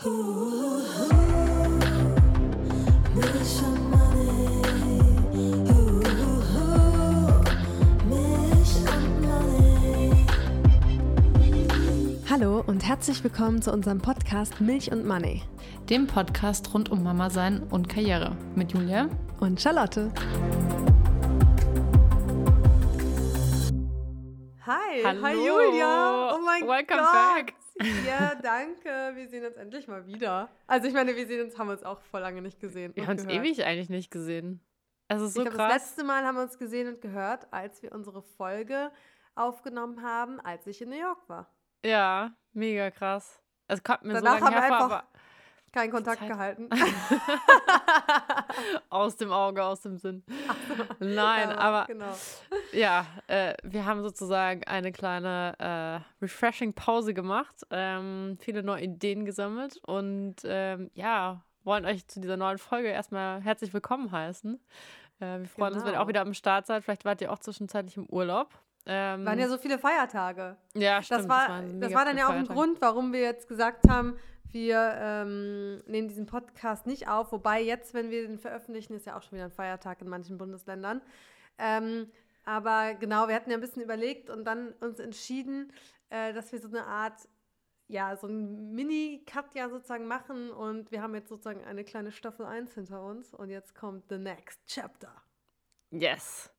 Hallo und herzlich willkommen zu unserem Podcast Milch und Money. Dem Podcast rund um Mama sein und Karriere mit Julia und Charlotte. Hi, Hallo. hi Julia. Oh mein Welcome Gott. back. Ja, danke. Wir sehen uns endlich mal wieder. Also ich meine, wir sehen uns, haben uns auch vor lange nicht gesehen. Wir haben uns ewig eigentlich nicht gesehen. Es ist so ich glaube, das letzte Mal haben wir uns gesehen und gehört, als wir unsere Folge aufgenommen haben, als ich in New York war. Ja, mega krass. Es kommt mir Danach so lange haben wir hervor, einfach- Keinen Kontakt Zeit- gehalten. aus dem Auge, aus dem Sinn. Nein, Ja, aber Genau. ja, äh, wir haben sozusagen eine kleine äh, refreshing Pause gemacht, ähm, viele neue Ideen gesammelt und ähm, ja, wollen euch zu dieser neuen Folge erstmal herzlich willkommen heißen. Äh, wir freuen uns, wenn ihr auch Genau. wieder am Start seid. Vielleicht wart ihr auch zwischenzeitlich im Urlaub. Ähm, Waren ja so viele Feiertage. ja, stimmt. Das war, das mega war dann ja auch ein. Grund, warum wir jetzt gesagt haben, wir ähm, nehmen diesen Podcast nicht auf. Wobei jetzt, wenn wir den veröffentlichen, ist ja auch schon wieder ein Feiertag in manchen Bundesländern. Ähm, aber genau, wir hatten ja ein bisschen überlegt und dann uns entschieden, äh, dass wir so eine Art, ja, so ein Mini-Cut ja sozusagen machen. Und wir haben jetzt sozusagen eine kleine Staffel 1 hinter uns. Und jetzt kommt the next chapter. Yes.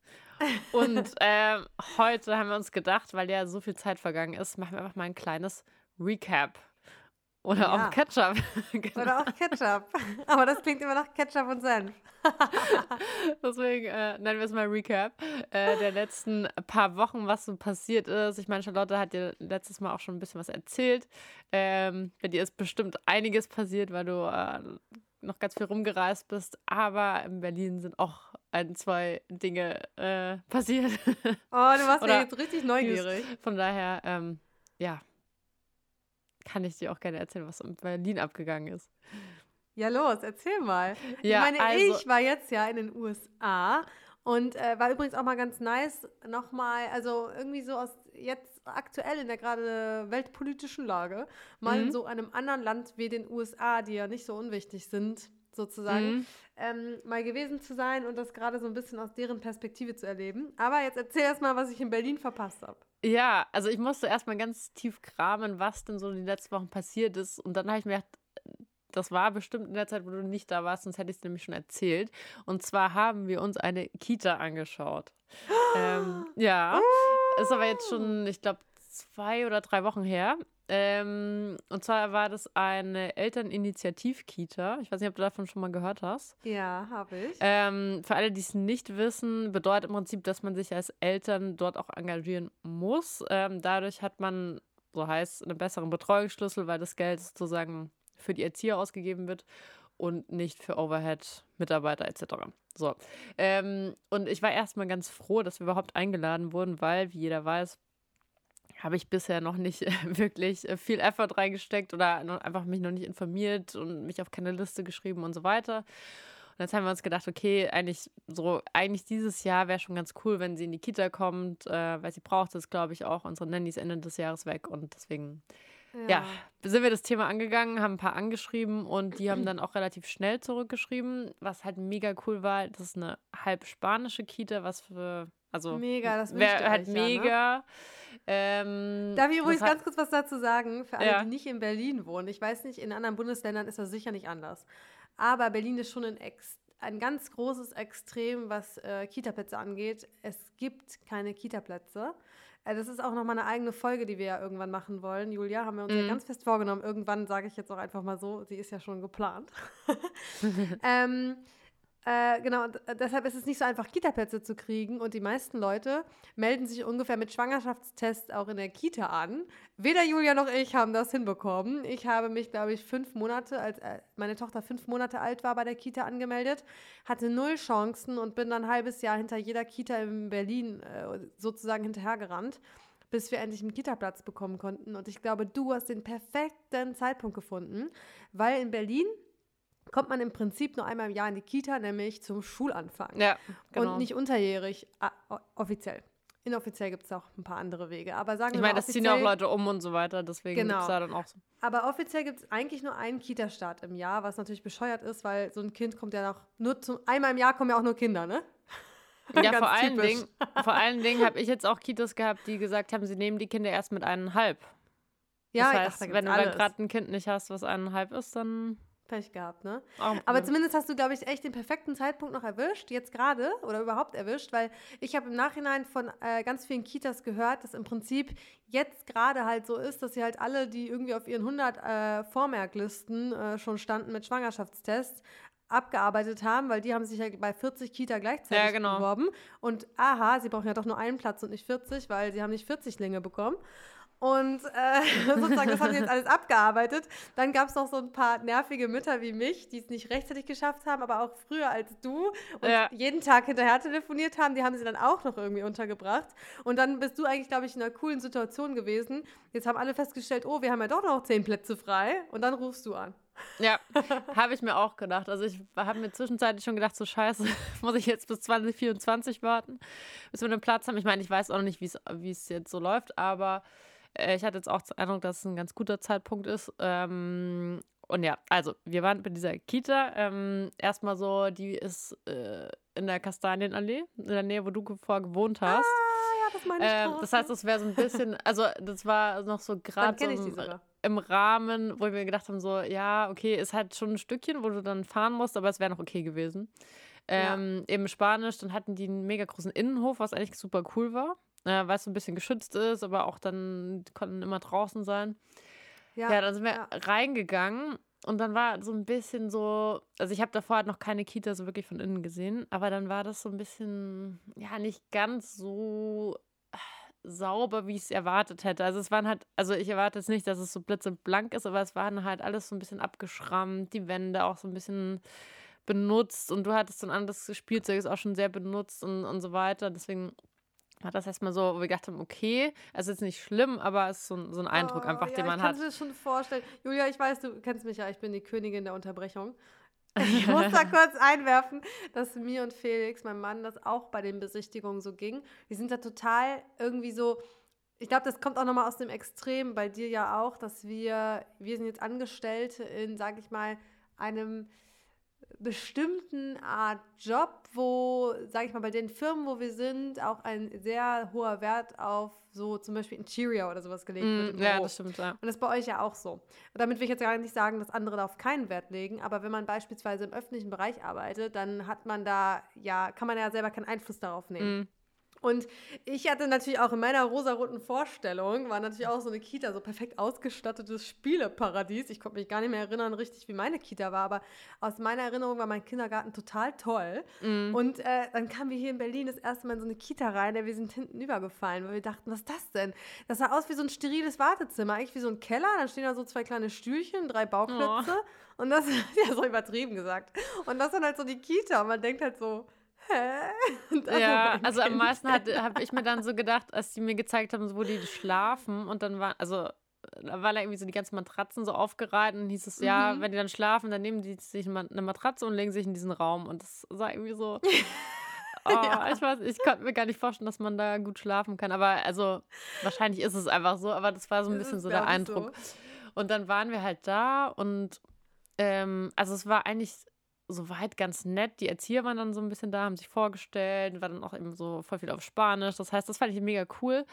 Und ähm, heute haben wir uns gedacht, weil ja so viel Zeit vergangen ist, machen wir einfach mal ein kleines Recap. Oder Ja. auch Ketchup. Genau. Oder auch Ketchup. Aber das klingt immer nach Ketchup und Senf. Deswegen äh, nennen wir es mal Recap äh, der letzten paar Wochen, was so passiert ist. Ich meine, Charlotte hat dir letztes Mal auch schon ein bisschen was erzählt. Ähm, bei dir ist bestimmt einiges passiert, weil du äh, noch ganz viel rumgereist bist. Aber in Berlin sind auch ein, zwei Dinge äh, passiert. Oh, du warst ja jetzt richtig neugierig. Von daher, ähm, ja, kann ich dir auch gerne erzählen, was in Berlin abgegangen ist. Ja, los, erzähl mal. Ja, ich meine, also- ich war jetzt ja in den USA und äh, war übrigens auch mal ganz nice, nochmal, also irgendwie so aus jetzt aktuell in der gerade weltpolitischen Lage, mal in Mhm. so einem anderen Land wie den USA, die ja nicht so unwichtig sind, sozusagen, Mhm. ähm, mal gewesen zu sein und das gerade so ein bisschen aus deren Perspektive zu erleben. Aber jetzt erzähl erst mal, was ich in Berlin verpasst habe. Ja, also ich musste erstmal ganz tief kramen, was denn so die letzten Wochen passiert ist. Und dann habe ich mir gedacht, das war bestimmt in der Zeit, wo du nicht da warst, sonst hätte ich es nämlich schon erzählt. Und zwar haben wir uns eine Kita angeschaut. ähm, ja, ist aber jetzt schon, ich glaube, zwei oder drei Wochen her. Ähm, und zwar war das eine Elterninitiativ-Kita. Ich weiß nicht, ob du davon schon mal gehört hast. Ja, habe ich. Ähm, für alle, die es nicht wissen, bedeutet im Prinzip, dass man sich als Eltern dort auch engagieren muss. Ähm, dadurch hat man, so heißt, einen besseren Betreuungsschlüssel, weil das Geld sozusagen für die Erzieher ausgegeben wird und nicht für Overhead, Mitarbeiter etc. So. Ähm, und ich war erstmal ganz froh, dass wir überhaupt eingeladen wurden, weil, wie jeder weiß, habe ich bisher noch nicht wirklich äh, viel Effort reingesteckt oder einfach mich noch nicht informiert und mich auf keine Liste geschrieben und so weiter. Und jetzt haben wir uns gedacht, okay, eigentlich so, eigentlich dieses Jahr wäre schon ganz cool, wenn sie in die Kita kommt, äh, weil sie braucht es, glaube ich, auch. Unsere Nanny ist Ende des Jahres weg und deswegen, ja. sind wir das Thema angegangen, haben ein paar angeschrieben und die haben dann auch relativ schnell zurückgeschrieben, was halt mega cool war. Das ist eine halb spanische Kita, was für, also Mega, das ihr halt euch ja, ne? mega. Ähm, Darf ich übrigens ganz kurz was dazu sagen, für alle, Ja. die nicht in Berlin wohnen. Ich weiß nicht, in anderen Bundesländern ist das sicher nicht anders. Aber Berlin ist schon ein, Ex ein ganz großes Extrem, was äh, Kitaplätze angeht. Es gibt keine Kitaplätze. Äh, das ist auch nochmal eine eigene Folge, die wir ja irgendwann machen wollen. Julia, haben wir uns ja Mhm. ganz fest vorgenommen. Irgendwann sage ich jetzt auch einfach mal so, sie ist ja schon geplant. ähm, äh, genau, äh, deshalb ist es nicht so einfach, Kitaplätze zu kriegen. Und die meisten Leute melden sich ungefähr mit Schwangerschaftstests auch in der Kita an. Weder Julia noch ich haben das hinbekommen. Ich habe mich, glaube ich, fünf Monate, als äh, meine Tochter fünf Monate alt war, bei der Kita angemeldet, hatte null Chancen und bin dann ein halbes Jahr hinter jeder Kita in Berlin sozusagen hinterhergerannt, bis wir endlich einen Kita-Platz bekommen konnten. Und ich glaube, du hast den perfekten Zeitpunkt gefunden, weil in Berlin kommt man im Prinzip nur einmal im Jahr in die Kita, nämlich zum Schulanfang. Ja, genau. Und nicht unterjährig, offiziell. Inoffiziell gibt es auch ein paar andere Wege. Aber sagen ich meine, das ziehen ja auch Leute um und so weiter, deswegen genau. gibt es da dann auch so. Aber offiziell gibt es eigentlich nur einen Kita-Start im Jahr, was natürlich bescheuert ist, weil so ein Kind kommt ja noch nur zum einmal im Jahr kommen ja auch nur Kinder, ne? Ja, vor allen, Dingen, vor allen Dingen habe ich jetzt auch Kitas gehabt, die gesagt haben, sie nehmen die Kinder erst mit eineinhalb. Ja, das heißt, ach, da wenn du gerade ein Kind nicht hast, was eineinhalb ist, dann Pech gehabt, ne? Oh, Aber zumindest hast du, glaube ich, echt den perfekten Zeitpunkt noch erwischt, jetzt gerade oder überhaupt erwischt, weil ich habe im Nachhinein von äh, ganz vielen Kitas gehört, dass im Prinzip jetzt gerade halt so ist, dass sie halt alle, die irgendwie auf ihren 100 äh, Vormerklisten äh, schon standen mit Schwangerschaftstests, abgearbeitet haben, weil die haben sich ja bei 40 Kita gleichzeitig ja, genau. beworben. Und aha, sie brauchen ja doch nur einen Platz und nicht 40, weil sie haben nicht 40 Linge bekommen. Und äh, sozusagen, das haben sie jetzt alles abgearbeitet. Dann gab es noch so ein paar nervige Mütter wie mich, die es nicht rechtzeitig geschafft haben, aber auch früher als du und ja. jeden Tag hinterher telefoniert haben. Die haben sie dann auch noch irgendwie untergebracht. Und dann bist du eigentlich, glaube ich, in einer coolen Situation gewesen. Jetzt haben alle festgestellt, oh, wir haben ja doch noch zehn Plätze frei. Und dann rufst du an. Ja, habe ich mir auch gedacht. Also ich habe mir zwischenzeitlich schon gedacht, so scheiße, muss ich jetzt bis 2024 warten, bis wir einen Platz haben. Ich meine, ich weiß auch noch nicht, wie es jetzt so läuft, aber äh, ich hatte jetzt auch den Eindruck, dass es ein ganz guter Zeitpunkt ist. Ähm, und ja, also wir waren bei dieser Kita. Ähm, erstmal so, die ist äh, in der Kastanienallee, in der Nähe, wo du vorher gewohnt hast. Ah, ja, das meine ich. Ähm, das heißt, das wäre so ein bisschen, also das war noch so gerade so im, im, Rahmen, wo wir gedacht haben, so, ja, okay, ist halt schon ein Stückchen, wo du dann fahren musst, aber es wäre noch okay gewesen. Ähm, ja. Eben Spanisch, dann hatten die einen mega großen Innenhof, was eigentlich super cool war äh, weil es so ein bisschen geschützt ist, aber auch dann konnten immer draußen sein. Ja, ja dann sind wir ja. reingegangen und dann war so ein bisschen so, also ich habe davor halt noch keine Kita so wirklich von innen gesehen, aber dann war das so ein bisschen, ja, nicht ganz so sauber, wie ich es erwartet hätte. Also es waren halt, also ich erwarte jetzt nicht, dass es so blitzeblank ist, aber es waren halt alles so ein bisschen abgeschrammt, die Wände auch so ein bisschen benutzt und du hattest so ein anderes Spielzeug, ist auch schon sehr benutzt und, und so weiter. Deswegen war das erstmal so, wo wir gedacht haben, okay, es ist nicht schlimm, aber es ist so, so ein Eindruck oh, einfach, ja, den man hat. Ich kann mir das schon vorstellen. Julia, ich weiß, du kennst mich ja, ich bin die Königin der Unterbrechung. Ich muss da kurz einwerfen, dass mir und Felix, mein Mann, das auch bei den Besichtigungen so ging. Wir sind da total irgendwie so, ich glaube, das kommt auch nochmal aus dem Extrem, bei dir ja auch, dass wir, wir sind jetzt Angestellte in, sag ich mal, einem bestimmten Art Job, wo, sage ich mal, bei den Firmen, wo wir sind, auch ein sehr hoher Wert auf so zum Beispiel Interior oder sowas gelegt mm, wird. ja, das stimmt, ja. Und das ist bei euch ja auch so. Und damit will ich jetzt gar nicht sagen, dass andere darauf keinen Wert legen, aber wenn man beispielsweise im öffentlichen Bereich arbeitet, dann hat man da, ja, kann man ja selber keinen Einfluss darauf nehmen. Mm. Und ich hatte natürlich auch in meiner rosaroten Vorstellung, war natürlich auch so eine Kita, so perfekt ausgestattetes Spieleparadies. Ich konnte mich gar nicht mehr erinnern, richtig, wie meine Kita war, aber aus meiner Erinnerung war mein Kindergarten total toll. Mm. Und äh, dann kamen wir hier in Berlin das erste Mal in so eine Kita rein, der wir sind hinten übergefallen, weil wir dachten, was ist das denn? Das sah aus wie so ein steriles Wartezimmer, eigentlich wie so ein Keller. Dann stehen da so zwei kleine Stühlchen, drei Bauklötze. Oh. Und das ist ja so übertrieben gesagt. Und das dann halt so die Kita. Und man denkt halt so, hä? ja, also am meisten habe ich mir dann so gedacht, als die mir gezeigt haben, wo die schlafen und dann war, also da waren da irgendwie so die ganzen Matratzen so aufgereiht und hieß es, mhm. ja, wenn die dann schlafen, dann nehmen die sich eine Matratze und legen sich in diesen Raum und das sah irgendwie so... Oh, ja. ich weiß, ich konnte mir gar nicht vorstellen, dass man da gut schlafen kann. Aber also, wahrscheinlich ist es einfach so, aber das war so ein das bisschen so der Eindruck. So. Und dann waren wir halt da und ähm, also es war eigentlich soweit ganz nett. Die Erzieher waren dann so ein bisschen da, haben sich vorgestellt, war dann auch eben so voll viel auf Spanisch. Das heißt, das fand ich mega cool.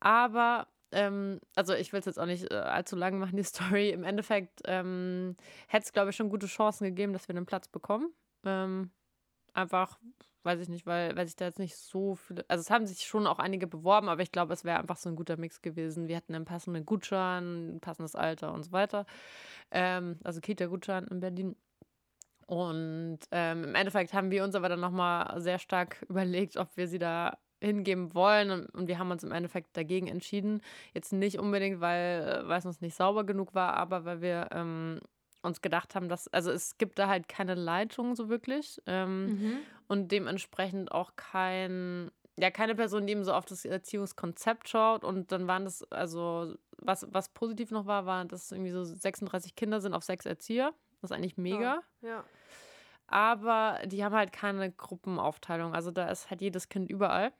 Aber, ähm, also ich will es jetzt auch nicht äh, allzu lang machen, die Story. Im Endeffekt ähm, hätte es, glaube ich, schon gute Chancen gegeben, dass wir einen Platz bekommen. Ähm, einfach, weiß ich nicht, weil, weil sich da jetzt nicht so viele, also es haben sich schon auch einige beworben, aber ich glaube, es wäre einfach so ein guter Mix gewesen. Wir hatten einen passenden Gutschein, ein passendes Alter und so weiter. Ähm, also Kita-Gutschein in Berlin. Und ähm, im Endeffekt haben wir uns aber dann nochmal sehr stark überlegt, ob wir sie da hingeben wollen. Und, und, wir haben uns im Endeffekt dagegen entschieden. Jetzt nicht unbedingt, weil, weil es uns nicht sauber genug war, aber weil wir ähm, uns gedacht haben, dass, also es gibt da halt keine Leitung so wirklich. Ähm, mhm. Und dementsprechend auch kein, ja, keine Person, die eben so auf das Erziehungskonzept schaut. Und dann waren das, also, was, was positiv noch war, war, dass irgendwie so 36 Kinder sind auf sechs Erzieher. Das ist eigentlich mega. Oh, ja aber die haben halt keine Gruppenaufteilung. Also da ist halt jedes Kind überall.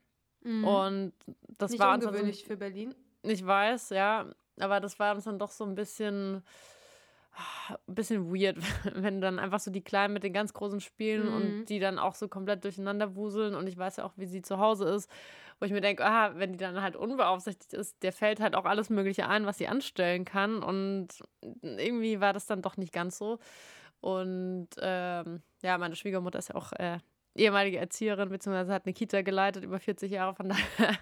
Mhm. Und das Nicht war ungewöhnlich uns für Berlin. Ich weiß, ja. Aber das war uns dann doch so ein bisschen ein bisschen weird, wenn dann einfach so die Kleinen mit den ganz Großen spielen mhm. und die dann auch so komplett durcheinander wuseln und ich weiß ja auch, wie sie zu Hause ist, wo ich mir denke, aha, wenn die dann halt unbeaufsichtigt ist, der fällt halt auch alles Mögliche ein, was sie anstellen kann und irgendwie war das dann doch nicht ganz so und ähm, ja, meine Schwiegermutter ist ja auch äh, ehemalige Erzieherin, beziehungsweise hat eine Kita geleitet über 40 Jahre, von daher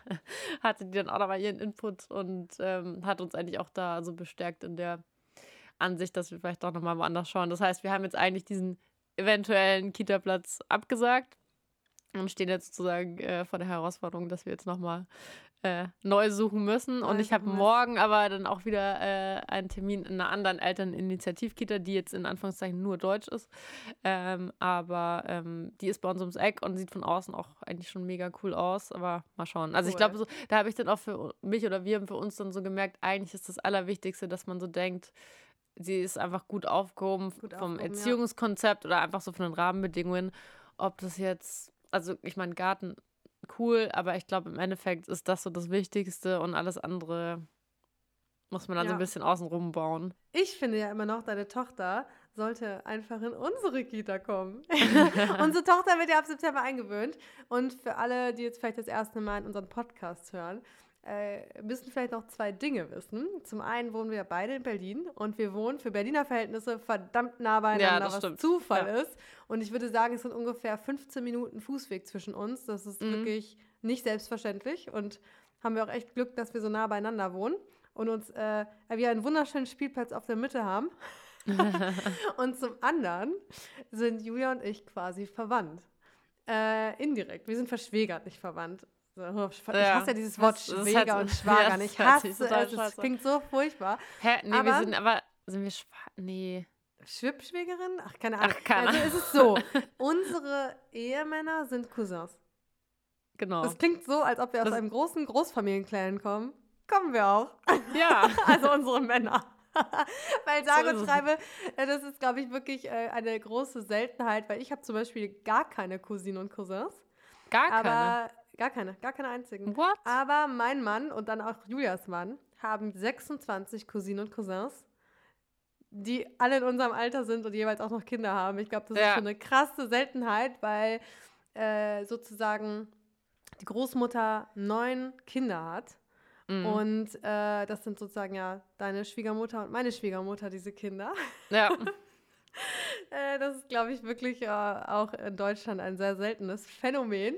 hatte die dann auch nochmal ihren Input und ähm, hat uns eigentlich auch da so bestärkt in der Ansicht, dass wir vielleicht doch nochmal woanders schauen. Das heißt, wir haben jetzt eigentlich diesen eventuellen Kita-Platz abgesagt und stehen jetzt sozusagen äh, vor der Herausforderung, dass wir jetzt nochmal äh, neu suchen müssen. Und ich habe morgen aber dann auch wieder äh, einen Termin in einer anderen Elterninitiativkita, die jetzt in Anführungszeichen nur Deutsch ist. Ähm, aber ähm, die ist bei uns ums Eck und sieht von außen auch eigentlich schon mega cool aus. Aber mal schauen. Also cool. ich glaube, so, da habe ich dann auch für mich oder wir haben für uns dann so gemerkt, eigentlich ist das Allerwichtigste, dass man so denkt, sie ist einfach gut aufgehoben gut vom aufgehoben, Erziehungskonzept ja. oder einfach so von den Rahmenbedingungen. Ob das jetzt, also ich meine, Garten cool, aber ich glaube, im Endeffekt ist das so das Wichtigste und alles andere muss man dann ja. so ein bisschen außenrum bauen. Ich finde ja immer noch, deine Tochter sollte einfach in unsere Kita kommen. unsere Tochter wird ja ab September eingewöhnt. Und für alle, die jetzt vielleicht das erste Mal in unseren Podcast hören, äh, müssen vielleicht noch zwei Dinge wissen. Zum einen wohnen wir beide in Berlin und wir wohnen für Berliner Verhältnisse verdammt nah beieinander, ja, was stimmt. Zufall ja. ist. Und ich würde sagen, es sind ungefähr 15 Minuten Fußweg zwischen uns. Das ist mhm. wirklich nicht selbstverständlich und haben wir auch echt Glück, dass wir so nah beieinander wohnen und uns äh, wir einen wunderschönen Spielplatz auf der Mitte haben. und zum anderen sind Julia und ich quasi verwandt. Äh, indirekt. Wir sind verschwägert, nicht verwandt. Ich hasse ja dieses Wort Schwäger halt, und Schwager. Ja, ich hasse es. Es klingt so furchtbar. Hä? Nee, aber, wir sind aber. Sind wir Schwager? Nee. Schwippschwägerin? Ach, keine Ahnung. Ach, keine Also ist es so. Unsere Ehemänner sind Cousins. Genau. Das klingt so, als ob wir aus das einem großen Großfamilienclan kommen. Kommen wir auch. Ja. also unsere Männer. weil sage und schreibe, äh, das ist, glaube ich, wirklich äh, eine große Seltenheit, weil ich habe zum Beispiel gar keine Cousinen und Cousins. Gar keine? Aber Gar keine, gar keine einzigen. What? Aber mein Mann und dann auch Julias Mann haben 26 Cousinen und Cousins, die alle in unserem Alter sind und jeweils auch noch Kinder haben. Ich glaube, das ja. ist schon eine krasse Seltenheit, weil äh, sozusagen die Großmutter neun Kinder hat. Mhm. Und äh, das sind sozusagen ja deine Schwiegermutter und meine Schwiegermutter, diese Kinder. Ja. Äh, das ist, glaube ich, wirklich äh, auch in Deutschland ein sehr seltenes Phänomen.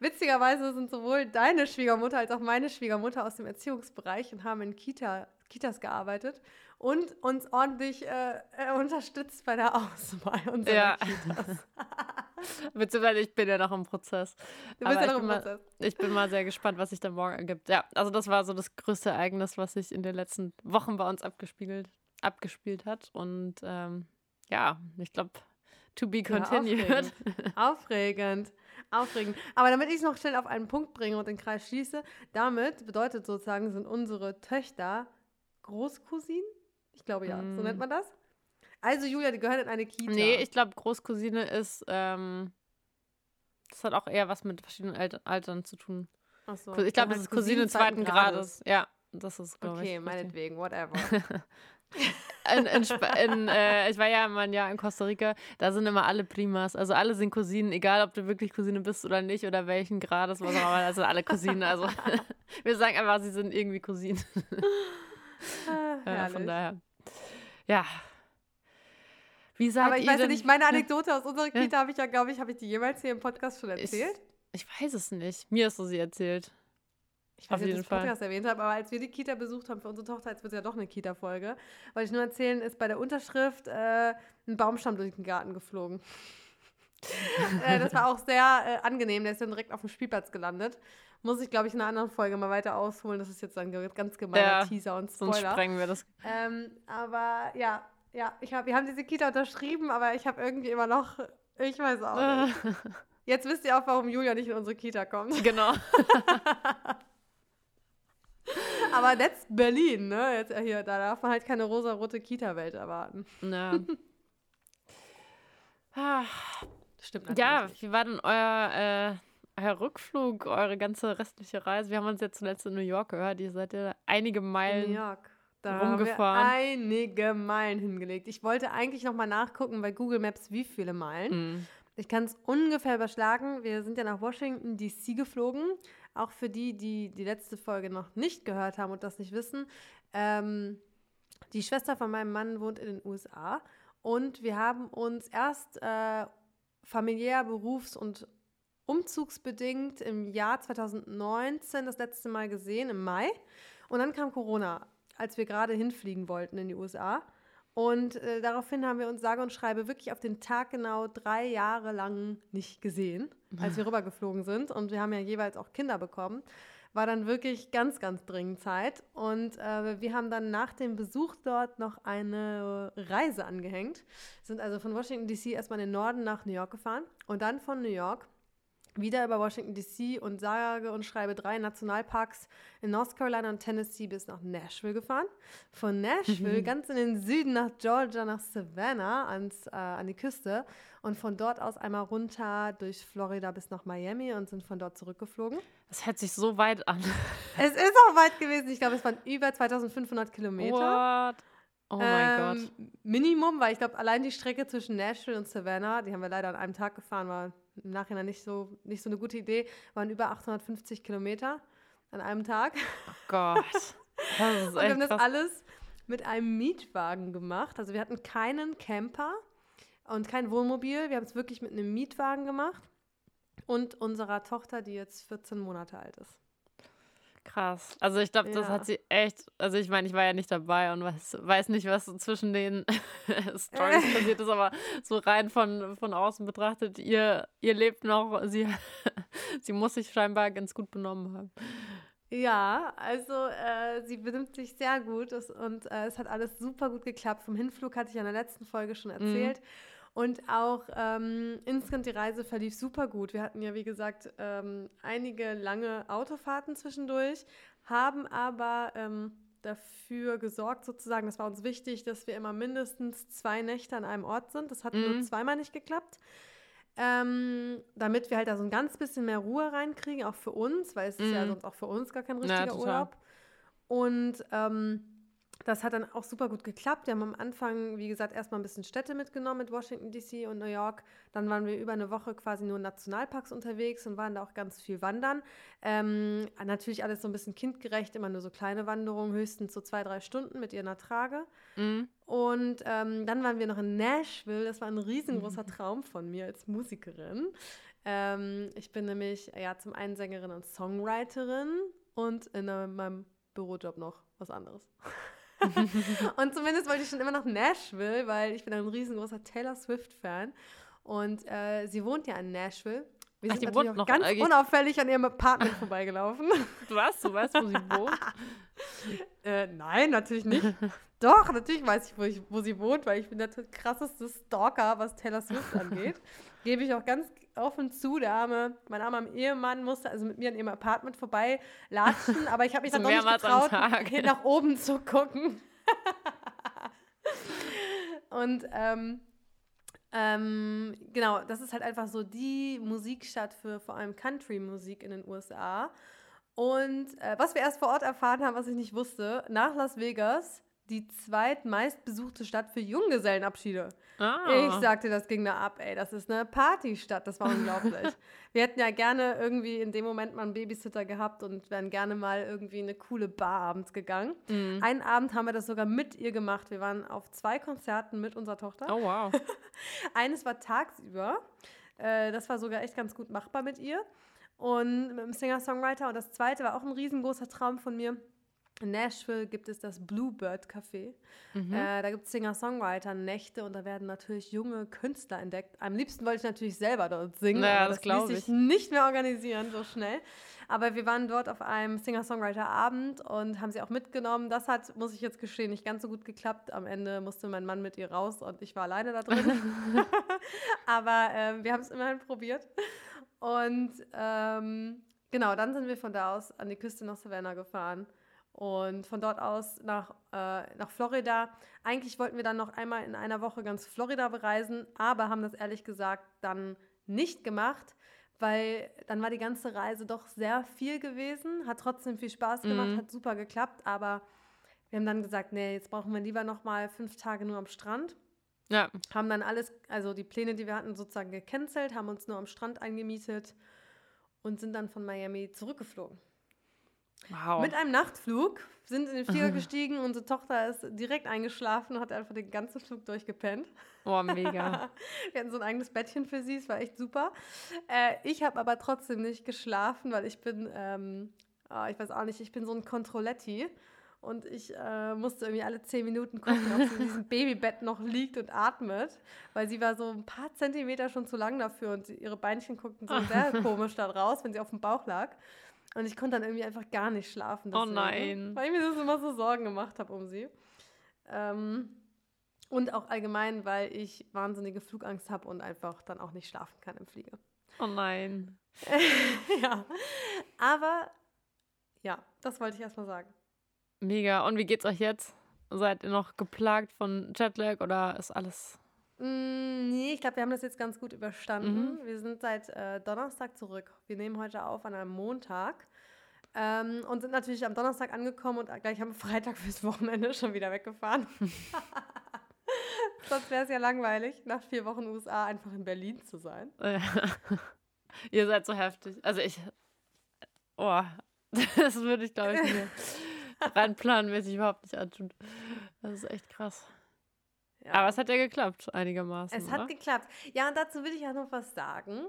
Witzigerweise sind sowohl deine Schwiegermutter als auch meine Schwiegermutter aus dem Erziehungsbereich und haben in Kita, Kitas gearbeitet und uns ordentlich äh, äh unterstützt bei der Auswahl unserer ja. Kitas. Beziehungsweise ich bin ja noch im Prozess. Du bist ja noch im Prozess. Mal, ich bin mal sehr gespannt, was sich da morgen ergibt. Ja, also das war so das größte Ereignis, was sich in den letzten Wochen bei uns abgespiegelt, abgespielt hat. Und ähm, ja, ich glaube, to be continued. Ja, aufregend. aufregend. Aufregend. Aber damit ich es noch schnell auf einen Punkt bringe und den Kreis schließe, damit bedeutet sozusagen, sind unsere Töchter Großcousinen? Ich glaube ja, mm. so nennt man das. Also Julia, die gehören in eine Kita. Nee, ich glaube, Großcousine ist, ähm, das hat auch eher was mit verschiedenen Alter Altern zu tun. Ach so. Ich glaube, das ist Cousine zweiten Grades. Grades. Ja, das ist, glaube okay, ich. Okay, meinetwegen, whatever. in, in, in, äh, ich war ja immer ein Jahr in Costa Rica, da sind immer alle Primas. Also alle sind Cousinen, egal ob du wirklich Cousine bist oder nicht oder welchen Grades, was auch immer, das sind alle Cousinen. Also wir sagen einfach, sie sind irgendwie Cousinen. Ah, ja, von daher. Ja. Wie sagt Aber ich weiß ja nicht, meine Anekdote aus unserer Kita habe ich ja, glaube ich, habe ich die jemals hier im Podcast schon erzählt? Ich, ich weiß es nicht. Mir hast du sie erzählt. Ich weiß nicht, ob ich das Podcast erwähnt habe, aber als wir die Kita besucht haben für unsere Tochter, jetzt wird es ja doch eine Kita-Folge, wollte ich nur erzählen, ist bei der Unterschrift äh, ein Baumstamm durch den Garten geflogen. äh, das war auch sehr äh, angenehm, der ist dann direkt auf dem Spielplatz gelandet. Muss ich, glaube ich, in einer anderen Folge mal weiter ausholen. Das ist jetzt ein ganz gemeiner ja, Teaser und Spoiler. Sonst sprengen wir das. Ähm, aber ja, ja, ich hab, wir haben diese Kita unterschrieben, aber ich habe irgendwie immer noch, ich weiß auch nicht. Jetzt wisst ihr auch, warum Julia nicht in unsere Kita kommt. Genau. Aber that's Berlin, ne? Jetzt hier, da darf man halt keine rosa-rote Kita-Welt erwarten. Ja. ah, Stimmt. Ja, wie war denn euer, äh, euer Rückflug, eure ganze restliche Reise? Wir haben uns jetzt zuletzt in New York gehört. Ihr seid ja einige Meilen in New York. Da rumgefahren. haben wir einige Meilen hingelegt. Ich wollte eigentlich noch mal nachgucken bei Google Maps, wie viele Meilen. Mhm. Ich kann es ungefähr überschlagen. Wir sind ja nach Washington DC geflogen. Auch für die, die die letzte Folge noch nicht gehört haben und das nicht wissen. Ähm, die Schwester von meinem Mann wohnt in den USA und wir haben uns erst äh, familiär, berufs- und umzugsbedingt im Jahr 2019 das letzte Mal gesehen, im Mai. Und dann kam Corona, als wir gerade hinfliegen wollten in die USA. Und äh, daraufhin haben wir uns sage und schreibe wirklich auf den Tag genau drei Jahre lang nicht gesehen, als wir rübergeflogen sind. Und wir haben ja jeweils auch Kinder bekommen. War dann wirklich ganz, ganz dringend Zeit. Und äh, wir haben dann nach dem Besuch dort noch eine Reise angehängt. Sind also von Washington DC erstmal in den Norden nach New York gefahren und dann von New York wieder über Washington DC und sage und schreibe drei Nationalparks in North Carolina und Tennessee bis nach Nashville gefahren. Von Nashville ganz in den Süden nach Georgia, nach Savannah ans, äh, an die Küste und von dort aus einmal runter durch Florida bis nach Miami und sind von dort zurückgeflogen. Das hört sich so weit an. Es ist auch weit gewesen. Ich glaube, es waren über 2500 Kilometer. What? Oh mein Ähm, Gott. Minimum, weil ich glaube, allein die Strecke zwischen Nashville und Savannah, die haben wir leider an einem Tag gefahren, war im Nachhinein nicht so, nicht so eine gute Idee, waren über 850 Kilometer an einem Tag. Oh Gott. Das ist Und wir haben das krass. alles mit einem Mietwagen gemacht. Also wir hatten keinen Camper und kein Wohnmobil. Wir haben es wirklich mit einem Mietwagen gemacht und unserer Tochter, die jetzt 14 Monate alt ist. Krass. Also ich glaube, das Ja. hat sie echt, also ich meine, ich war ja nicht dabei und weiß, weiß nicht, was zwischen den Stories passiert ist, aber so rein von, von außen betrachtet, ihr, ihr lebt noch, sie, sie muss sich scheinbar ganz gut benommen haben. Ja, also äh, sie benimmt sich sehr gut es, und äh, es hat alles super gut geklappt. Vom Hinflug hatte ich ja in der letzten Folge schon erzählt. Und auch ähm, insgesamt die Reise verlief super gut. Wir hatten ja, wie gesagt, ähm, einige lange Autofahrten zwischendurch, haben aber ähm, dafür gesorgt, sozusagen, das war uns wichtig, dass wir immer mindestens zwei Nächte an einem Ort sind. Das hat nur Mhm. zweimal nicht geklappt. Ähm, damit wir halt da so ein ganz bisschen mehr Ruhe reinkriegen, auch für uns, weil es ist ja Mhm. sonst auch für uns gar kein Ja, richtiger total. Urlaub. Und ähm, das hat dann auch super gut geklappt. Wir haben am Anfang, wie gesagt, erstmal ein bisschen Städte mitgenommen mit Washington DC und New York. Dann waren wir über eine Woche quasi nur in Nationalparks unterwegs und waren da auch ganz viel wandern. Ähm, natürlich alles so ein bisschen kindgerecht, immer nur so kleine Wanderungen, höchstens so zwei, drei Stunden mit ihr in der Trage. Mhm. Und ähm, dann waren wir noch in Nashville. Das war ein riesengroßer Traum von mir als Musikerin. Ähm, ich bin nämlich ja zum einen Sängerin und Songwriterin und in meinem Bürojob noch was anderes. und zumindest wollte ich schon immer nach Nashville, weil ich bin ein riesengroßer Taylor Swift-Fan. Und äh, sie wohnt ja in Nashville. Wir Ach, sind die natürlich auch noch ganz eigentlich- unauffällig an ihrem Apartment vorbeigelaufen. Du weißt, du weißt, wo sie wohnt. Äh, nein, natürlich nicht. Doch, natürlich weiß ich wo, ich, wo sie wohnt, weil ich bin der krasseste Stalker, was Taylor Swift angeht. Gebe ich auch ganz offen zu. Der arme, mein armer Ehemann musste also mit mir an ihrem Apartment vorbei latschen, aber ich habe mich dann doch nicht getraut, nach oben zu gucken. Und ähm, ähm, genau, das ist halt einfach so die Musikstadt für vor allem Country-Musik in den USA. Und äh, was wir erst vor Ort erfahren haben, was ich nicht wusste, nach Las Vegas die zweitmeistbesuchte Stadt für Junggesellenabschiede. Ah. Ich sagte, das ging da ab, ey. Das ist eine Partystadt. Das war unglaublich. Wir hätten ja gerne irgendwie in dem Moment mal einen Babysitter gehabt und wären gerne mal irgendwie in eine coole Bar abends gegangen. Mhm. Einen Abend haben wir das sogar mit ihr gemacht. Wir waren auf zwei Konzerten mit unserer Tochter. Oh, wow. Eines war tagsüber. Äh, das war sogar echt ganz gut machbar mit ihr. Und mit dem Singer-Songwriter. Und das zweite war auch ein riesengroßer Traum von mir. In Nashville gibt es das Bluebird Café. Mhm. Äh, da gibt es Singer-Songwriter-Nächte und da werden natürlich junge Künstler entdeckt. Am liebsten wollte ich natürlich selber dort singen, Naja, aber das das, ließ sich ich. nicht mehr organisieren so schnell. Aber wir waren dort auf einem Singer-Songwriter-Abend und haben sie auch mitgenommen. Das hat, muss ich jetzt gestehen, nicht ganz so gut geklappt. Am Ende musste mein Mann mit ihr raus und ich war alleine da drin. aber ähm, wir haben es immerhin probiert. Und ähm, genau, dann sind wir von da aus an die Küste nach Savannah gefahren und von dort aus nach, äh, nach Florida. Eigentlich wollten wir dann noch einmal in einer Woche ganz Florida bereisen, aber haben das ehrlich gesagt dann nicht gemacht, weil dann war die ganze Reise doch sehr viel gewesen, hat trotzdem viel Spaß gemacht, Mhm. hat super geklappt, aber wir haben dann gesagt, nee, jetzt brauchen wir lieber noch mal fünf Tage nur am Strand. Ja. Haben dann alles, also die Pläne, die wir hatten, sozusagen gecancelt, haben uns nur am Strand eingemietet und sind dann von Miami zurückgeflogen. Wow. Mit einem Nachtflug sind in den Flieger gestiegen. Unsere Tochter ist direkt eingeschlafen und hat einfach den ganzen Flug durchgepennt. Oh, mega. Wir hatten so ein eigenes Bettchen für sie, es war echt super. Äh, ich habe aber trotzdem nicht geschlafen, weil ich bin, ähm, ah, ich weiß auch nicht, ich bin so ein Controletti. Und ich äh, musste irgendwie alle zehn Minuten gucken, ob sie in diesem Babybett noch liegt und atmet. Weil sie war so ein paar Zentimeter schon zu lang dafür und ihre Beinchen guckten so sehr komisch da raus, wenn sie auf dem Bauch lag. Und ich konnte dann irgendwie einfach gar nicht schlafen. Oh deswegen, nein. Weil ich mir das immer so Sorgen gemacht habe um sie. Ähm, und auch allgemein, weil ich wahnsinnige Flugangst habe und einfach dann auch nicht schlafen kann im Flieger. Oh nein. ja. Aber ja, das wollte ich erstmal sagen. Mega. Und wie geht's euch jetzt? Seid ihr noch geplagt von Jetlag oder ist alles. Mm, nee, ich glaube, wir haben das jetzt ganz gut überstanden. Wir sind seit äh, Donnerstag zurück. Wir nehmen heute auf an einem Montag. Ähm, und sind natürlich am Donnerstag angekommen und gleich am Freitag fürs Wochenende schon wieder weggefahren. Sonst wäre es ja langweilig, nach vier Wochen USA einfach in Berlin zu sein. Äh, ihr seid so heftig. Also ich. Oh, das würde ich, glaube ich, mir rein planmäßig überhaupt nicht antun. Das ist echt krass. Ja. Aber es hat ja geklappt, einigermaßen. Es hat oder? geklappt. Ja, und dazu will ich ja noch was sagen.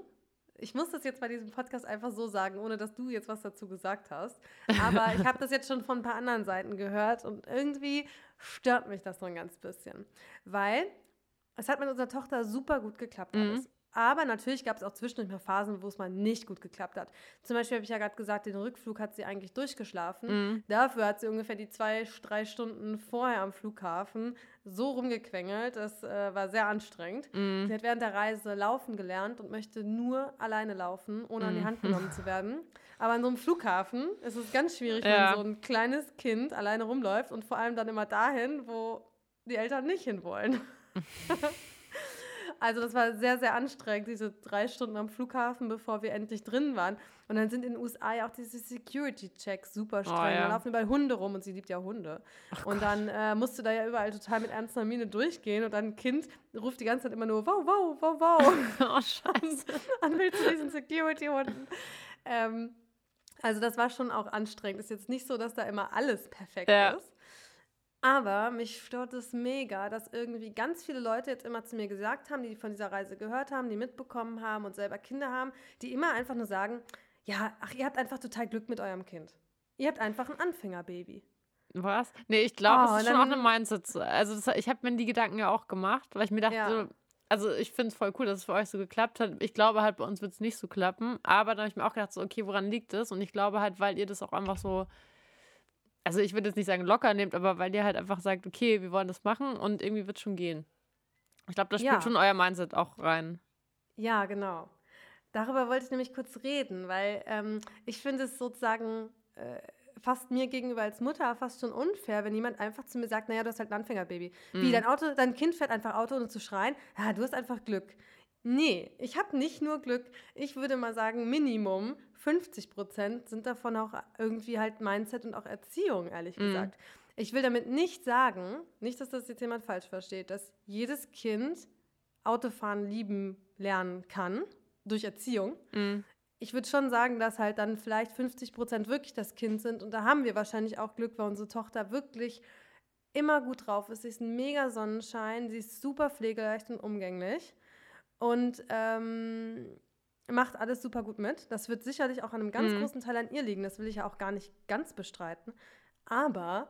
Ich muss das jetzt bei diesem Podcast einfach so sagen, ohne dass du jetzt was dazu gesagt hast. Aber ich habe das jetzt schon von ein paar anderen Seiten gehört und irgendwie stört mich das so ein ganz bisschen. Weil es hat mit unserer Tochter super gut geklappt Mhm. Aber natürlich gab es auch zwischendurch mal Phasen, wo es mal nicht gut geklappt hat. Zum Beispiel habe ich ja gerade gesagt, den Rückflug hat sie eigentlich durchgeschlafen. Mhm. Dafür hat sie ungefähr die zwei, drei Stunden vorher am Flughafen so rumgequengelt. Das äh, war sehr anstrengend. Mhm. Sie hat während der Reise laufen gelernt und möchte nur alleine laufen, ohne an die Mhm. Hand genommen zu werden. Aber an so einem Flughafen ist es ganz schwierig, Ja. wenn so ein kleines Kind alleine rumläuft und vor allem dann immer dahin, wo die Eltern nicht hinwollen. Also das war sehr, sehr anstrengend, diese drei Stunden am Flughafen, bevor wir endlich drin waren. Und dann sind in den USA ja auch diese Security-Checks super streng. Oh, ja. Da laufen überall Hunde rum und sie liebt ja Hunde. und dann äh, musste da ja überall total mit ernster Miene durchgehen und dann ein Kind ruft die ganze Zeit immer nur wow, wow, wow, wow. Oh, scheiße. an will zu diesen Security-Hunden. Ähm, also das war schon auch anstrengend. Ist jetzt nicht so, dass da immer alles perfekt Ja. ist. Aber mich stört es mega, dass irgendwie ganz viele Leute jetzt immer zu mir gesagt haben, die von dieser Reise gehört haben, die mitbekommen haben und selber Kinder haben, die immer einfach nur sagen, ja, ach, ihr habt einfach total Glück mit eurem Kind. Ihr habt einfach ein Anfängerbaby. Was? Nee, ich glaube, Oh, es ist schon auch eine Mindset. Also das, ich habe mir die Gedanken ja auch gemacht, weil ich mir dachte, Ja. so, also ich finde es voll cool, dass es für euch so geklappt hat. Ich glaube halt, bei uns wird es nicht so klappen. Aber dann habe ich mir auch gedacht, so, okay, woran liegt es? Und ich glaube halt, weil ihr das auch einfach so, also ich würde jetzt nicht sagen locker nehmt, aber weil ihr halt einfach sagt, okay, wir wollen das machen und irgendwie wird es schon gehen. Ich glaube, da spielt Ja. schon euer Mindset auch rein. Ja, genau. Darüber wollte ich nämlich kurz reden, weil ähm, ich finde es sozusagen äh, fast mir gegenüber als Mutter fast schon unfair, wenn jemand einfach zu mir sagt, naja, du hast halt ein Anfängerbaby. Wie, Mhm. dein Auto, dein Kind fährt einfach Auto, ohne zu schreien? Ja, du hast einfach Glück. Nee, ich habe nicht nur Glück. Ich würde mal sagen, Minimum 50 Prozent sind davon auch irgendwie halt Mindset und auch Erziehung, ehrlich Mhm. gesagt. Ich will damit nicht sagen, nicht, dass das jetzt jemand falsch versteht, dass jedes Kind Autofahren lieben lernen kann durch Erziehung. Mhm. Ich würde schon sagen, dass halt dann vielleicht 50 Prozent wirklich das Kind sind. Und da haben wir wahrscheinlich auch Glück, weil unsere Tochter wirklich immer gut drauf ist. Sie ist ein mega Sonnenschein, sie ist super pflegeleicht und umgänglich und ähm, macht alles super gut mit. Das wird sicherlich auch an einem ganz Mhm. großen Teil an ihr liegen. Das will ich ja auch gar nicht ganz bestreiten. Aber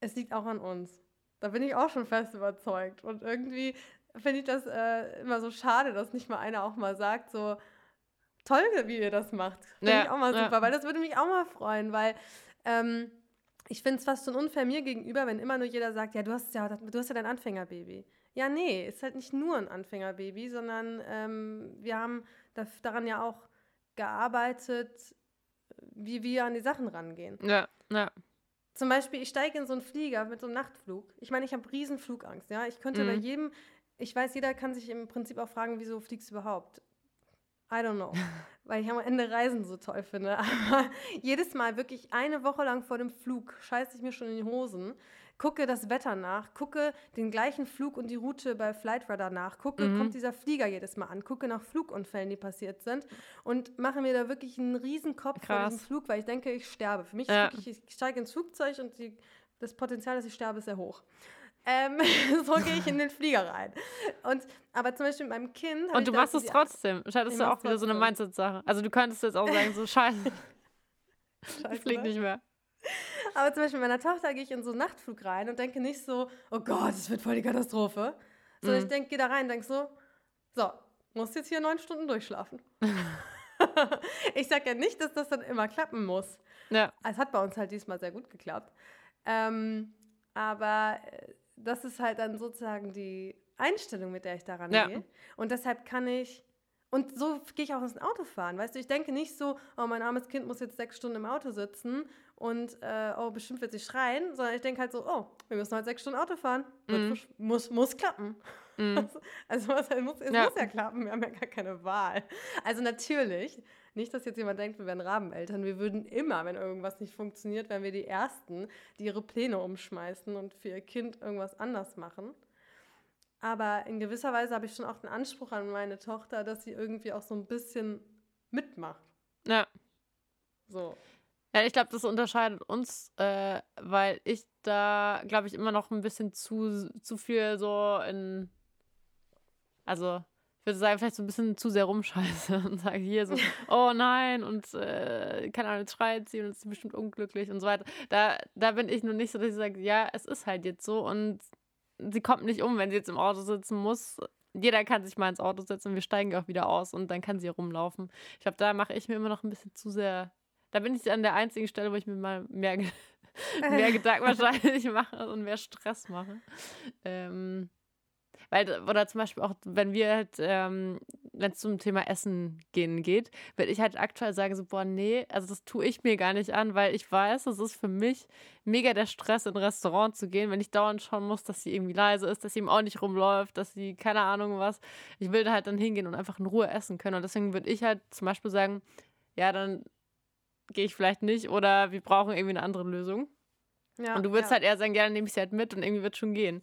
es liegt auch an uns. Da bin ich auch schon fest überzeugt. Und irgendwie finde ich das äh, immer so schade, dass nicht mal einer auch mal sagt, so toll, wie ihr das macht. Finde Ja, ich auch mal ja. super, weil das würde mich auch mal freuen, weil ähm, ich finde es fast schon unfair mir gegenüber, wenn immer nur jeder sagt, ja, du hast ja, du hast ja dein Anfängerbaby. Ja, nee, ist halt nicht nur ein Anfängerbaby, sondern ähm, wir haben daran ja auch gearbeitet, wie wir an die Sachen rangehen. Ja, ja. Zum Beispiel, ich steige in so einen Flieger mit so einem Nachtflug. Ich meine, ich habe riesen Flugangst, ja. Ich könnte bei Mhm. jedem, ich weiß, jeder kann sich im Prinzip auch fragen, wieso fliegst du überhaupt? I don't know. Weil ich am Ende Reisen so toll finde. Aber jedes Mal wirklich eine Woche lang vor dem Flug scheiße ich mir schon in die Hosen, gucke das Wetter nach, gucke den gleichen Flug und die Route bei Flightradar nach, gucke, mhm. kommt dieser Flieger jedes Mal an, gucke nach Flugunfällen, die passiert sind und mache mir da wirklich einen riesen Kopf Krass. vor diesem Flug, weil ich denke, ich sterbe. Für mich ja. ist wirklich, ich steige ins Flugzeug und die, das Potenzial, dass ich sterbe, ist sehr hoch. Ähm, so gehe ich in den Flieger rein. Und, aber zum Beispiel mit meinem Kind. Und du machst es trotzdem. Scheintest du auch wieder so eine Mindset-Sache. Also du könntest jetzt auch sagen, so scheiße. scheiße ich flieg ne? nicht mehr. Aber zum Beispiel mit meiner Tochter gehe ich in so einen Nachtflug rein und denke nicht so, oh Gott, das wird voll die Katastrophe. Sondern mhm. ich denke, gehe da rein und denke so, so, musst jetzt hier neun Stunden durchschlafen. ich sage ja nicht, dass das dann immer klappen muss. Ja. Es hat bei uns halt diesmal sehr gut geklappt. Ähm, aber äh, das ist halt dann sozusagen die Einstellung, mit der ich daran ja. gehe. Und deshalb kann ich, und so gehe ich auch ins Auto fahren, weißt du, ich denke nicht so, oh, mein armes Kind muss jetzt sechs Stunden im Auto sitzen und, äh, oh, bestimmt wird sie schreien, sondern ich denke halt so, oh, wir müssen heute sechs Stunden Auto fahren, mhm. muss, muss klappen. Mhm. Also, also muss, es ja. muss ja klappen, wir haben ja gar keine Wahl. Also natürlich, nicht, dass jetzt jemand denkt, wir wären Rabeneltern. Wir würden immer, wenn irgendwas nicht funktioniert, wären wir die Ersten, die ihre Pläne umschmeißen und für ihr Kind irgendwas anders machen. Aber in gewisser Weise habe ich schon auch den Anspruch an meine Tochter, dass sie irgendwie auch so ein bisschen mitmacht. Ja. So. Ja, ich glaube, das unterscheidet uns, äh, weil ich da, glaube ich, immer noch ein bisschen zu, zu viel so in. Also, ich würde sagen, vielleicht so ein bisschen zu sehr rumscheiße und sage hier so, oh nein, und äh, keine Ahnung, jetzt schreit sie und ist bestimmt unglücklich und so weiter. Da, da bin ich nur nicht so, dass ich sage, ja, es ist halt jetzt so und sie kommt nicht um, wenn sie jetzt im Auto sitzen muss. Jeder kann sich mal ins Auto setzen und wir steigen auch wieder aus und dann kann sie rumlaufen. Ich glaube, da mache ich mir immer noch ein bisschen zu sehr. Da bin ich an der einzigen Stelle, wo ich mir mal mehr, mehr Gedanken wahrscheinlich mache und mehr Stress mache. Ähm, weil, oder zum Beispiel auch, wenn wir halt, ähm, wenn es zum Thema Essen gehen geht, würde ich halt aktuell sagen, so, boah, nee, also das tue ich mir gar nicht an, weil ich weiß, es ist für mich mega der Stress, in ein Restaurant zu gehen, wenn ich dauernd schauen muss, dass sie irgendwie leise ist, dass sie ihm auch nicht rumläuft, dass sie, keine Ahnung was. Ich will da halt dann hingehen und einfach in Ruhe essen können. Und deswegen würde ich halt zum Beispiel sagen, ja, dann gehe ich vielleicht nicht oder wir brauchen irgendwie eine andere Lösung. Ja, und du würdest ja. halt eher sagen, ja, nehme ich sie halt mit und irgendwie wird schon gehen.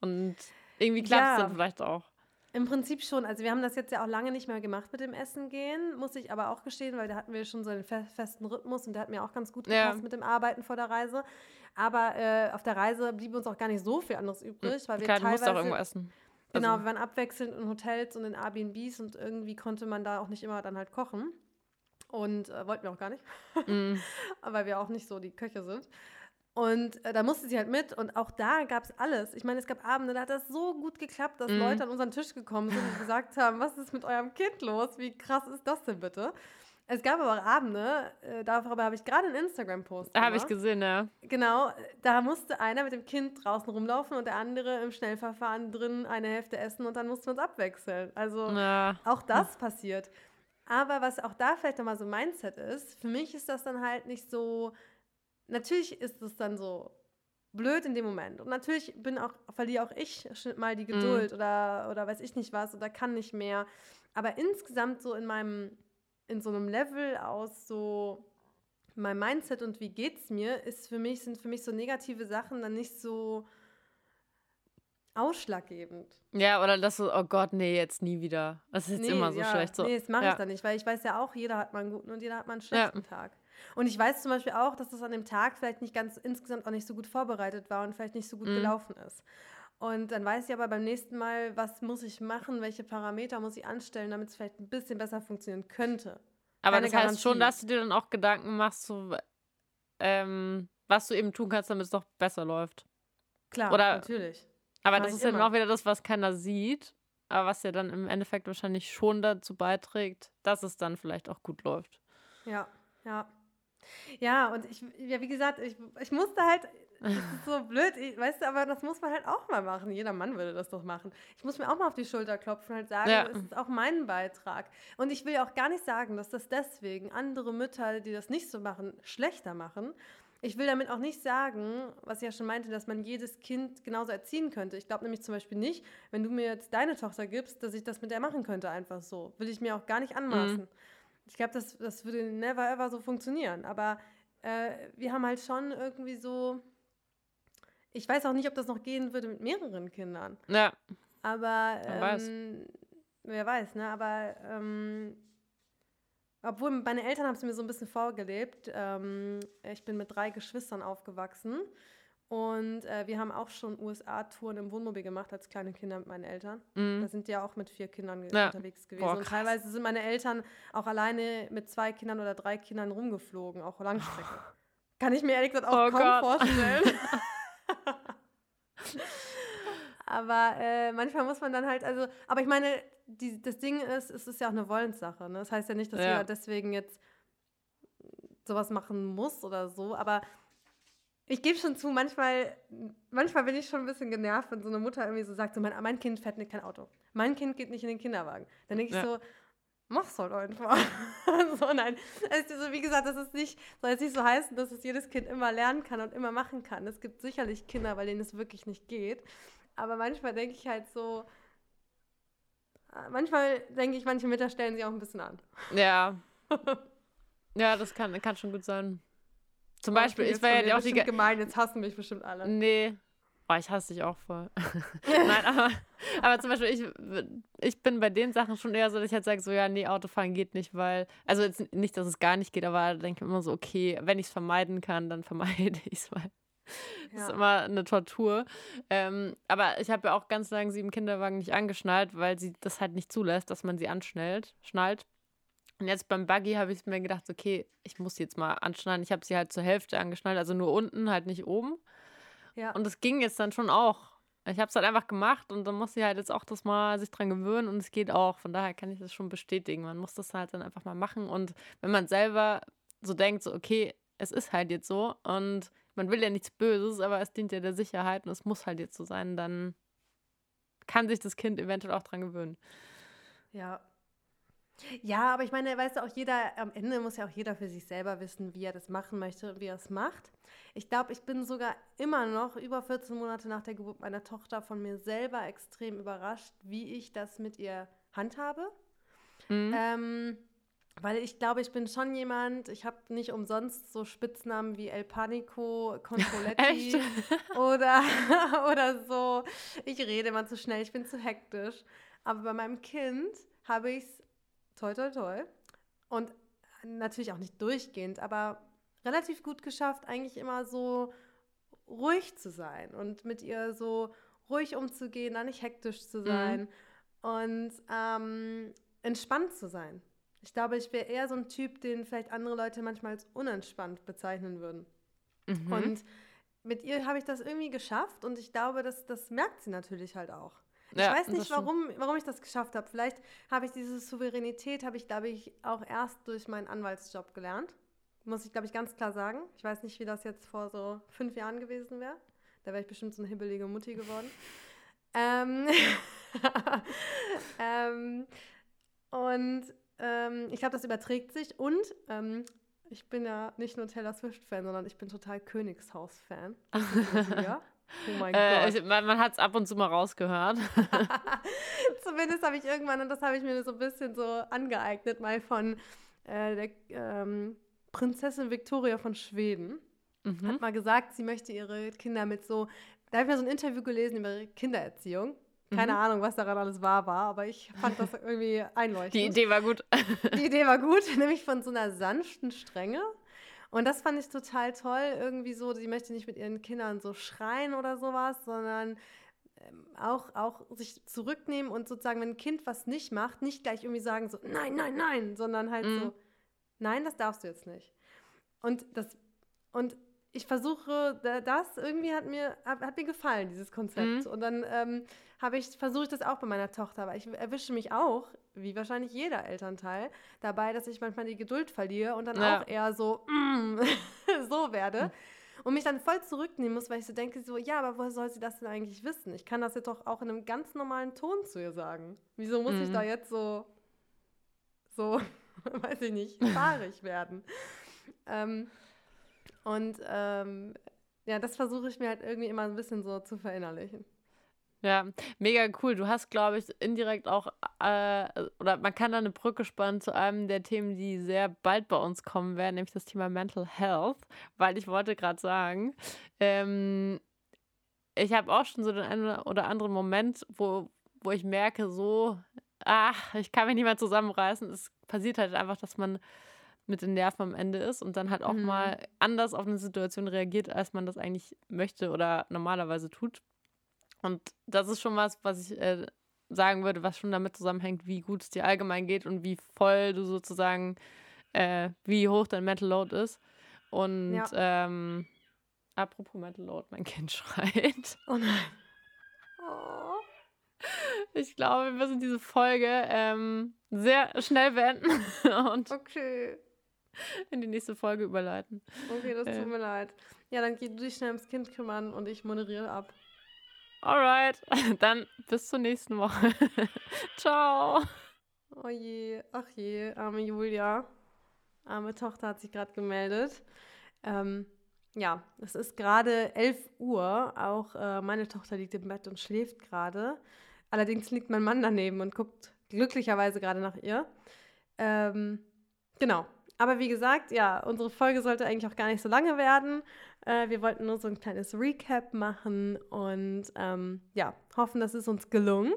Und irgendwie klappt es ja. dann vielleicht auch. Im Prinzip schon. Also wir haben das jetzt ja auch lange nicht mehr gemacht mit dem Essen gehen, muss ich aber auch gestehen, weil da hatten wir schon so einen festen Rhythmus und der hat mir auch ganz gut gepasst ja. mit dem Arbeiten vor der Reise. Aber äh, auf der Reise blieb uns auch gar nicht so viel anderes übrig, weil wir Klar, teilweise... Du musst auch irgendwo essen. Genau, also. wir waren abwechselnd in Hotels und in Airbnbs und irgendwie konnte man da auch nicht immer dann halt kochen. Und äh, wollten wir auch gar nicht, mm. weil wir auch nicht so die Köche sind. Und äh, da musste sie halt mit und auch da gab es alles. Ich meine, es gab Abende, da hat das so gut geklappt, dass mhm. Leute an unseren Tisch gekommen sind und gesagt haben, was ist mit eurem Kind los? Wie krass ist das denn bitte? Es gab aber auch Abende, äh, darüber habe ich gerade einen Instagram-Post Habe ich gesehen, ja. Genau, da musste einer mit dem Kind draußen rumlaufen und der andere im Schnellverfahren drin eine Hälfte essen und dann mussten wir uns abwechseln. Also ja. auch das passiert. Aber was auch da vielleicht nochmal so Mindset ist, für mich ist das dann halt nicht so natürlich ist es dann so blöd in dem Moment. Und natürlich bin auch, verliere auch ich mal die mhm. Geduld mm. oder, oder weiß ich nicht was oder kann nicht mehr. Aber insgesamt so in meinem, in so einem Level aus so mein Mindset und wie geht's mir, ist für mich, sind für mich so negative Sachen dann nicht so ausschlaggebend. Ja, oder dass du, oh Gott, nee, jetzt nie wieder. Das ist jetzt nee, immer so ja, schlecht. So. Nee, das mache ja. ich dann nicht, weil ich weiß ja auch, jeder hat mal einen guten und jeder hat mal einen schlechten ja. Tag. Und ich weiß zum Beispiel auch, dass das an dem Tag vielleicht nicht ganz insgesamt auch nicht so gut vorbereitet war und vielleicht nicht so gut mhm. gelaufen ist. Und dann weiß ich aber beim nächsten Mal, was muss ich machen, welche Parameter muss ich anstellen, damit es vielleicht ein bisschen besser funktionieren könnte. Aber Keine das heißt Garantie. schon, dass du dir dann auch Gedanken machst, so, ähm, was du eben tun kannst, damit es doch besser läuft. Klar, Oder, natürlich. Aber das ist ja dann auch wieder das, was keiner sieht, aber was ja dann im Endeffekt wahrscheinlich schon dazu beiträgt, dass es dann vielleicht auch gut läuft. Ja, ja. Ja, und ich, ja, wie gesagt, ich, ich musste halt, das ist so blöd, ich, weißt du, aber das muss man halt auch mal machen. Jeder Mann würde das doch machen. Ich muss mir auch mal auf die Schulter klopfen und halt sagen, ja. es ist auch mein Beitrag. Und ich will auch gar nicht sagen, dass das deswegen andere Mütter, die das nicht so machen, schlechter machen. Ich will damit auch nicht sagen, was ich ja schon meinte, dass man jedes Kind genauso erziehen könnte. Ich glaube nämlich zum Beispiel nicht, wenn du mir jetzt deine Tochter gibst, dass ich das mit der machen könnte, einfach so. Will ich mir auch gar nicht anmaßen. Mhm. Ich glaube, das, das würde never ever so funktionieren. Aber äh, wir haben halt schon irgendwie so. Ich weiß auch nicht, ob das noch gehen würde mit mehreren Kindern. Ja. Aber ähm, weiß. wer weiß, ne? Aber ähm, obwohl meine Eltern haben es mir so ein bisschen vorgelebt. Ähm, ich bin mit drei Geschwistern aufgewachsen und äh, wir haben auch schon USA-Touren im Wohnmobil gemacht als kleine Kinder mit meinen Eltern. Mhm. Da sind die ja auch mit vier Kindern ja. unterwegs gewesen. Boah, und teilweise sind meine Eltern auch alleine mit zwei Kindern oder drei Kindern rumgeflogen, auch Langstrecke. Oh. Kann ich mir ehrlich gesagt auch oh kaum Gott. vorstellen. aber äh, manchmal muss man dann halt, also, aber ich meine, die, das Ding ist, es ist ja auch eine Wollenssache. Ne? Das heißt ja nicht, dass ja. jeder deswegen jetzt sowas machen muss oder so, aber ich gebe schon zu, manchmal, manchmal bin ich schon ein bisschen genervt, wenn so eine Mutter irgendwie so sagt, so, mein, mein Kind fährt nicht kein Auto. Mein Kind geht nicht in den Kinderwagen. Dann denke ich ja. so, mach's halt einfach. so, nein. Also, wie gesagt, das ist nicht, soll jetzt nicht so heißen, dass es jedes Kind immer lernen kann und immer machen kann. Es gibt sicherlich Kinder, bei denen es wirklich nicht geht. Aber manchmal denke ich halt so, manchmal denke ich, manche Mütter stellen sie auch ein bisschen an. Ja. ja, das kann, kann schon gut sein. Zum oh, Beispiel, ich war ja auch die. gemein, jetzt hassen mich bestimmt alle. Nee. Oh, ich hasse dich auch voll. Nein, aber, aber zum Beispiel, ich, ich bin bei den Sachen schon eher so, dass ich halt sage, so, ja, nee, Autofahren geht nicht, weil, also jetzt nicht, dass es gar nicht geht, aber da denke ich immer so, okay, wenn ich es vermeiden kann, dann vermeide ich es, weil das ist immer eine Tortur. Ähm, aber ich habe ja auch ganz lange sie im Kinderwagen nicht angeschnallt, weil sie das halt nicht zulässt, dass man sie anschnallt. Schnallt. Und jetzt beim Buggy habe ich mir gedacht, okay, ich muss sie jetzt mal anschnallen. Ich habe sie halt zur Hälfte angeschnallt, also nur unten, halt nicht oben. Ja. Und das ging jetzt dann schon auch. Ich habe es halt einfach gemacht und dann muss sie halt jetzt auch das mal sich dran gewöhnen und es geht auch. Von daher kann ich das schon bestätigen. Man muss das halt dann einfach mal machen. Und wenn man selber so denkt, so, okay, es ist halt jetzt so und man will ja nichts Böses, aber es dient ja der Sicherheit und es muss halt jetzt so sein, dann kann sich das Kind eventuell auch dran gewöhnen. Ja. Ja, aber ich meine, weißt du, auch jeder, am Ende muss ja auch jeder für sich selber wissen, wie er das machen möchte und wie er es macht. Ich glaube, ich bin sogar immer noch über 14 Monate nach der Geburt meiner Tochter von mir selber extrem überrascht, wie ich das mit ihr handhabe. Mhm. Ähm, weil ich glaube, ich bin schon jemand, ich habe nicht umsonst so Spitznamen wie El Panico, Controletti oder, oder so. Ich rede immer zu schnell, ich bin zu hektisch. Aber bei meinem Kind habe ich es toi toi toi und natürlich auch nicht durchgehend, aber relativ gut geschafft, eigentlich immer so ruhig zu sein und mit ihr so ruhig umzugehen, da nicht hektisch zu sein mhm. und ähm, entspannt zu sein. Ich glaube, ich wäre eher so ein Typ, den vielleicht andere Leute manchmal als unentspannt bezeichnen würden. Mhm. Und mit ihr habe ich das irgendwie geschafft und ich glaube, das, das merkt sie natürlich halt auch. Ich ja, weiß nicht, warum, warum ich das geschafft habe. Vielleicht habe ich diese Souveränität, habe ich, glaube ich, auch erst durch meinen Anwaltsjob gelernt. Muss ich, glaube ich, ganz klar sagen. Ich weiß nicht, wie das jetzt vor so fünf Jahren gewesen wäre. Da wäre ich bestimmt so eine hibbelige Mutti geworden. ähm, ähm, und ähm, ich glaube, das überträgt sich. Und ähm, ich bin ja nicht nur Taylor Swift-Fan, sondern ich bin total Königshaus-Fan. ja? Oh mein äh, Gott. Ich, man, man hat es ab und zu mal rausgehört. Zumindest habe ich irgendwann, und das habe ich mir so ein bisschen so angeeignet, mal von äh, der ähm, Prinzessin Victoria von Schweden. Mhm. Hat mal gesagt, sie möchte ihre Kinder mit so, da habe ich mir so ein Interview gelesen über ihre Kindererziehung. Keine mhm. Ahnung, was daran alles wahr war, aber ich fand das irgendwie einleuchtend. Die Idee war gut. Die Idee war gut, nämlich von so einer sanften Strenge. Und das fand ich total toll. Irgendwie so, sie möchte nicht mit ihren Kindern so schreien oder sowas, sondern ähm, auch, auch sich zurücknehmen und sozusagen, wenn ein Kind was nicht macht, nicht gleich irgendwie sagen so, nein, nein, nein, sondern halt mhm. so, nein, das darfst du jetzt nicht. Und das, und ich versuche, das irgendwie hat mir, hat mir gefallen, dieses Konzept. Mhm. Und dann ähm, habe ich, versuche ich das auch bei meiner Tochter, aber ich erwische mich auch, wie wahrscheinlich jeder Elternteil, dabei, dass ich manchmal die Geduld verliere und dann ja. auch eher so, mm, so werde. Mhm. Und mich dann voll zurücknehmen muss, weil ich so denke, so, ja, aber woher soll sie das denn eigentlich wissen? Ich kann das jetzt doch auch in einem ganz normalen Ton zu ihr sagen. Wieso muss mhm. ich da jetzt so, so, weiß ich nicht, fahrig werden? Ähm, Und ähm, ja, das versuche ich mir halt irgendwie immer ein bisschen so zu verinnerlichen. Ja, mega cool. Du hast, glaube ich, indirekt auch, äh, oder man kann da eine Brücke spannen zu einem der Themen, die sehr bald bei uns kommen werden, nämlich das Thema Mental Health, weil ich wollte gerade sagen, ähm, ich habe auch schon so den einen oder anderen Moment, wo, wo ich merke, so, ach, ich kann mich nicht mehr zusammenreißen. Es passiert halt einfach, dass man mit den Nerven am Ende ist und dann halt auch mhm. mal anders auf eine Situation reagiert, als man das eigentlich möchte oder normalerweise tut. Und das ist schon was, was ich äh, sagen würde, was schon damit zusammenhängt, wie gut es dir allgemein geht und wie voll du sozusagen, äh, wie hoch dein Mental Load ist. Und ja. ähm, apropos Mental Load, mein Kind schreit. Oh nein. Oh. Ich glaube, wir müssen diese Folge ähm, sehr schnell beenden okay. in die nächste Folge überleiten. Okay, das tut äh. mir leid. Ja, dann geh du dich schnell ums Kind kümmern und ich moderiere ab. Alright, dann bis zur nächsten Woche. Ciao. Oh je, ach je, arme Julia. Arme Tochter hat sich gerade gemeldet. Ähm, ja, es ist gerade 11 Uhr. Auch äh, meine Tochter liegt im Bett und schläft gerade. Allerdings liegt mein Mann daneben und guckt glücklicherweise gerade nach ihr. Ähm, genau. Aber wie gesagt, ja, unsere Folge sollte eigentlich auch gar nicht so lange werden. Äh, wir wollten nur so ein kleines Recap machen und ähm, ja, hoffen, das ist uns gelungen.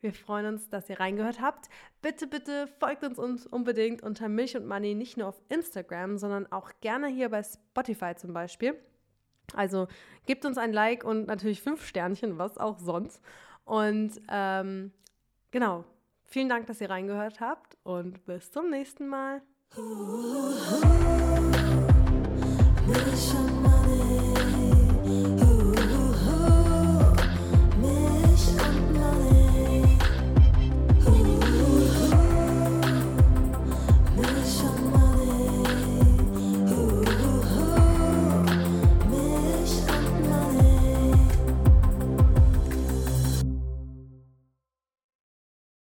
Wir freuen uns, dass ihr reingehört habt. Bitte, bitte folgt uns, uns unbedingt unter Milch und Money nicht nur auf Instagram, sondern auch gerne hier bei Spotify zum Beispiel. Also gebt uns ein Like und natürlich fünf Sternchen, was auch sonst. Und ähm, genau, vielen Dank, dass ihr reingehört habt und bis zum nächsten Mal. Milch und